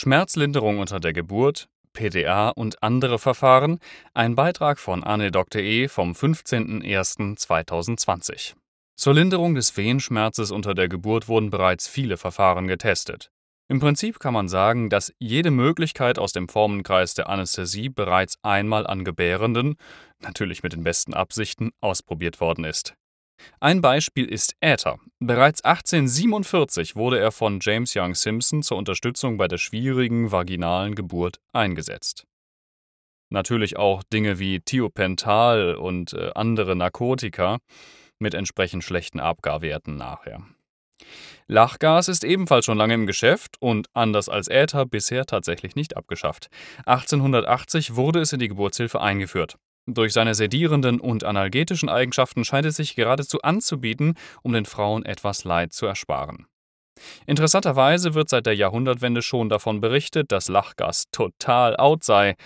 Schmerzlinderung unter der Geburt, PDA und andere Verfahren, ein Beitrag von Anne.de vom 15.01.2020. Zur Linderung des Wehenschmerzes unter der Geburt wurden bereits viele Verfahren getestet. Im Prinzip kann man sagen, dass jede Möglichkeit aus dem Formenkreis der Anästhesie bereits einmal an Gebärenden, natürlich mit den besten Absichten, ausprobiert worden ist. Ein Beispiel ist Äther. Bereits 1847 wurde er von James Young Simpson zur Unterstützung bei der schwierigen vaginalen Geburt eingesetzt. Natürlich auch Dinge wie Thiopental und äh, andere Narkotika mit entsprechend schlechten Abgarwerten nachher. Lachgas ist ebenfalls schon lange im Geschäft und anders als Äther bisher tatsächlich nicht abgeschafft. 1880 wurde es in die Geburtshilfe eingeführt. Durch seine sedierenden und analgetischen Eigenschaften scheint es sich geradezu anzubieten, um den Frauen etwas Leid zu ersparen. Interessanterweise wird seit der Jahrhundertwende schon davon berichtet, dass Lachgas total out sei.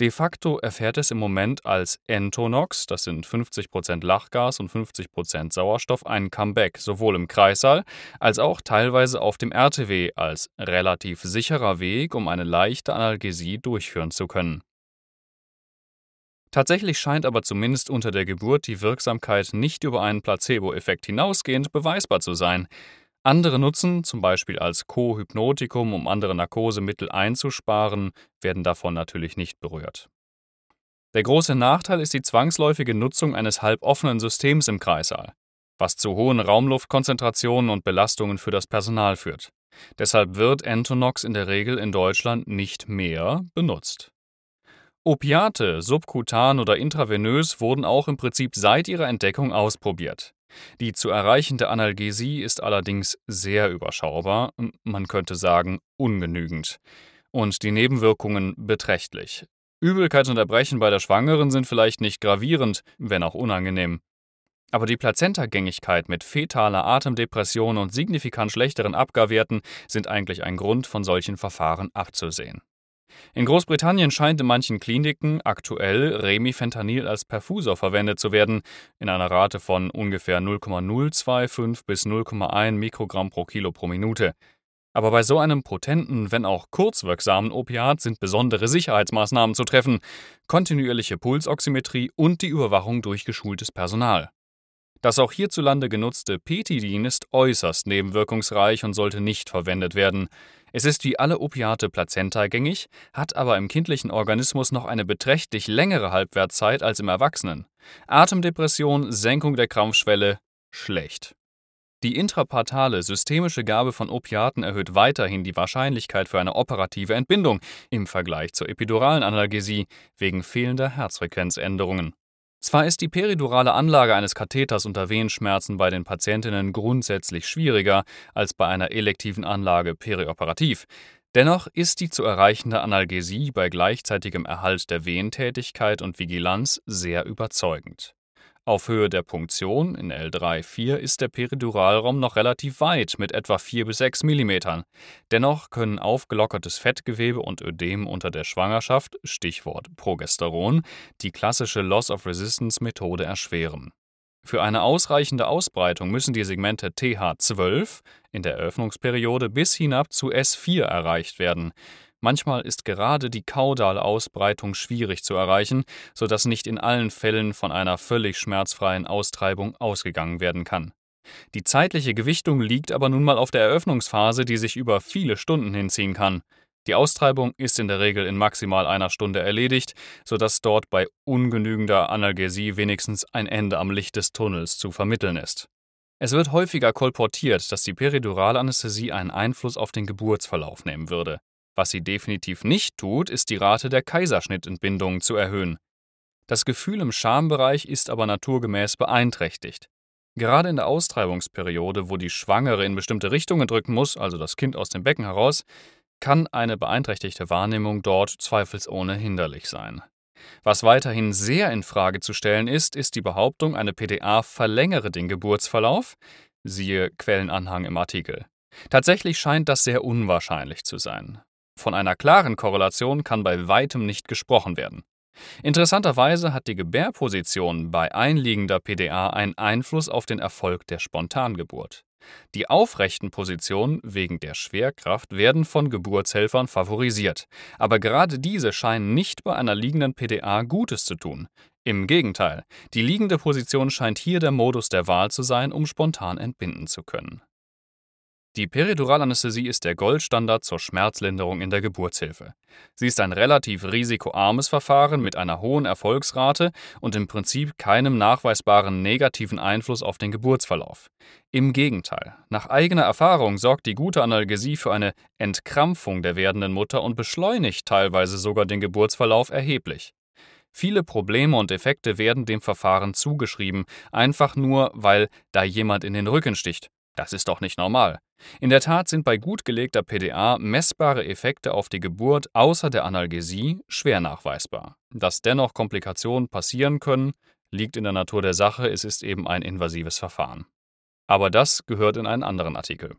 De facto erfährt es im Moment als Entonox, das sind 50% Lachgas und 50% Sauerstoff, ein Comeback, sowohl im Kreissaal als auch teilweise auf dem RTW als relativ sicherer Weg, um eine leichte Analgesie durchführen zu können. Tatsächlich scheint aber zumindest unter der Geburt die Wirksamkeit nicht über einen Placebo-Effekt hinausgehend beweisbar zu sein. Andere Nutzen, zum Beispiel als Co-Hypnotikum, um andere Narkosemittel einzusparen, werden davon natürlich nicht berührt. Der große Nachteil ist die zwangsläufige Nutzung eines halboffenen Systems im Kreissaal, was zu hohen Raumluftkonzentrationen und Belastungen für das Personal führt. Deshalb wird Entonox in der Regel in Deutschland nicht mehr benutzt. Opiate, subkutan oder intravenös, wurden auch im Prinzip seit ihrer Entdeckung ausprobiert. Die zu erreichende Analgesie ist allerdings sehr überschaubar, man könnte sagen ungenügend. Und die Nebenwirkungen beträchtlich. Übelkeit und Erbrechen bei der Schwangeren sind vielleicht nicht gravierend, wenn auch unangenehm. Aber die Plazentagängigkeit mit fetaler Atemdepression und signifikant schlechteren Abgarwerten sind eigentlich ein Grund, von solchen Verfahren abzusehen. In Großbritannien scheint in manchen Kliniken aktuell Remifentanil als Perfusor verwendet zu werden, in einer Rate von ungefähr 0,025 bis 0,1 Mikrogramm pro Kilo pro Minute. Aber bei so einem potenten, wenn auch kurzwirksamen Opiat sind besondere Sicherheitsmaßnahmen zu treffen, kontinuierliche Pulsoximetrie und die Überwachung durch geschultes Personal. Das auch hierzulande genutzte Petidin ist äußerst nebenwirkungsreich und sollte nicht verwendet werden. Es ist wie alle Opiate plazentagängig, hat aber im kindlichen Organismus noch eine beträchtlich längere Halbwertzeit als im Erwachsenen. Atemdepression, Senkung der Krampfschwelle, schlecht. Die intrapartale systemische Gabe von Opiaten erhöht weiterhin die Wahrscheinlichkeit für eine operative Entbindung im Vergleich zur epiduralen Analgesie wegen fehlender Herzfrequenzänderungen. Zwar ist die peridurale Anlage eines Katheters unter Wehenschmerzen bei den Patientinnen grundsätzlich schwieriger als bei einer elektiven Anlage perioperativ, dennoch ist die zu erreichende Analgesie bei gleichzeitigem Erhalt der Wehentätigkeit und Vigilanz sehr überzeugend auf Höhe der Punktion in L3-4 ist der Periduralraum noch relativ weit mit etwa 4 bis 6 mm. Dennoch können aufgelockertes Fettgewebe und Ödem unter der Schwangerschaft (Stichwort Progesteron) die klassische Loss-of-Resistance-Methode erschweren. Für eine ausreichende Ausbreitung müssen die Segmente TH12 in der Eröffnungsperiode bis hinab zu S4 erreicht werden Manchmal ist gerade die kaudale Ausbreitung schwierig zu erreichen, sodass nicht in allen Fällen von einer völlig schmerzfreien Austreibung ausgegangen werden kann. Die zeitliche Gewichtung liegt aber nun mal auf der Eröffnungsphase, die sich über viele Stunden hinziehen kann. Die Austreibung ist in der Regel in maximal einer Stunde erledigt, sodass dort bei ungenügender Analgesie wenigstens ein Ende am Licht des Tunnels zu vermitteln ist. Es wird häufiger kolportiert, dass die Periduralanästhesie einen Einfluss auf den Geburtsverlauf nehmen würde. Was sie definitiv nicht tut, ist die Rate der Kaiserschnittentbindungen zu erhöhen. Das Gefühl im Schambereich ist aber naturgemäß beeinträchtigt. Gerade in der Austreibungsperiode, wo die Schwangere in bestimmte Richtungen drücken muss, also das Kind aus dem Becken heraus, kann eine beeinträchtigte Wahrnehmung dort zweifelsohne hinderlich sein. Was weiterhin sehr in Frage zu stellen ist, ist die Behauptung, eine PDA verlängere den Geburtsverlauf, siehe Quellenanhang im Artikel. Tatsächlich scheint das sehr unwahrscheinlich zu sein. Von einer klaren Korrelation kann bei weitem nicht gesprochen werden. Interessanterweise hat die Gebärposition bei einliegender PDA einen Einfluss auf den Erfolg der Spontangeburt. Die aufrechten Positionen wegen der Schwerkraft werden von Geburtshelfern favorisiert, aber gerade diese scheinen nicht bei einer liegenden PDA Gutes zu tun. Im Gegenteil, die liegende Position scheint hier der Modus der Wahl zu sein, um spontan entbinden zu können. Die Periduralanästhesie ist der Goldstandard zur Schmerzlinderung in der Geburtshilfe. Sie ist ein relativ risikoarmes Verfahren mit einer hohen Erfolgsrate und im Prinzip keinem nachweisbaren negativen Einfluss auf den Geburtsverlauf. Im Gegenteil, nach eigener Erfahrung sorgt die gute Analgesie für eine Entkrampfung der werdenden Mutter und beschleunigt teilweise sogar den Geburtsverlauf erheblich. Viele Probleme und Effekte werden dem Verfahren zugeschrieben, einfach nur, weil da jemand in den Rücken sticht. Das ist doch nicht normal. In der Tat sind bei gut gelegter PDA messbare Effekte auf die Geburt außer der Analgesie schwer nachweisbar. Dass dennoch Komplikationen passieren können, liegt in der Natur der Sache, es ist eben ein invasives Verfahren. Aber das gehört in einen anderen Artikel.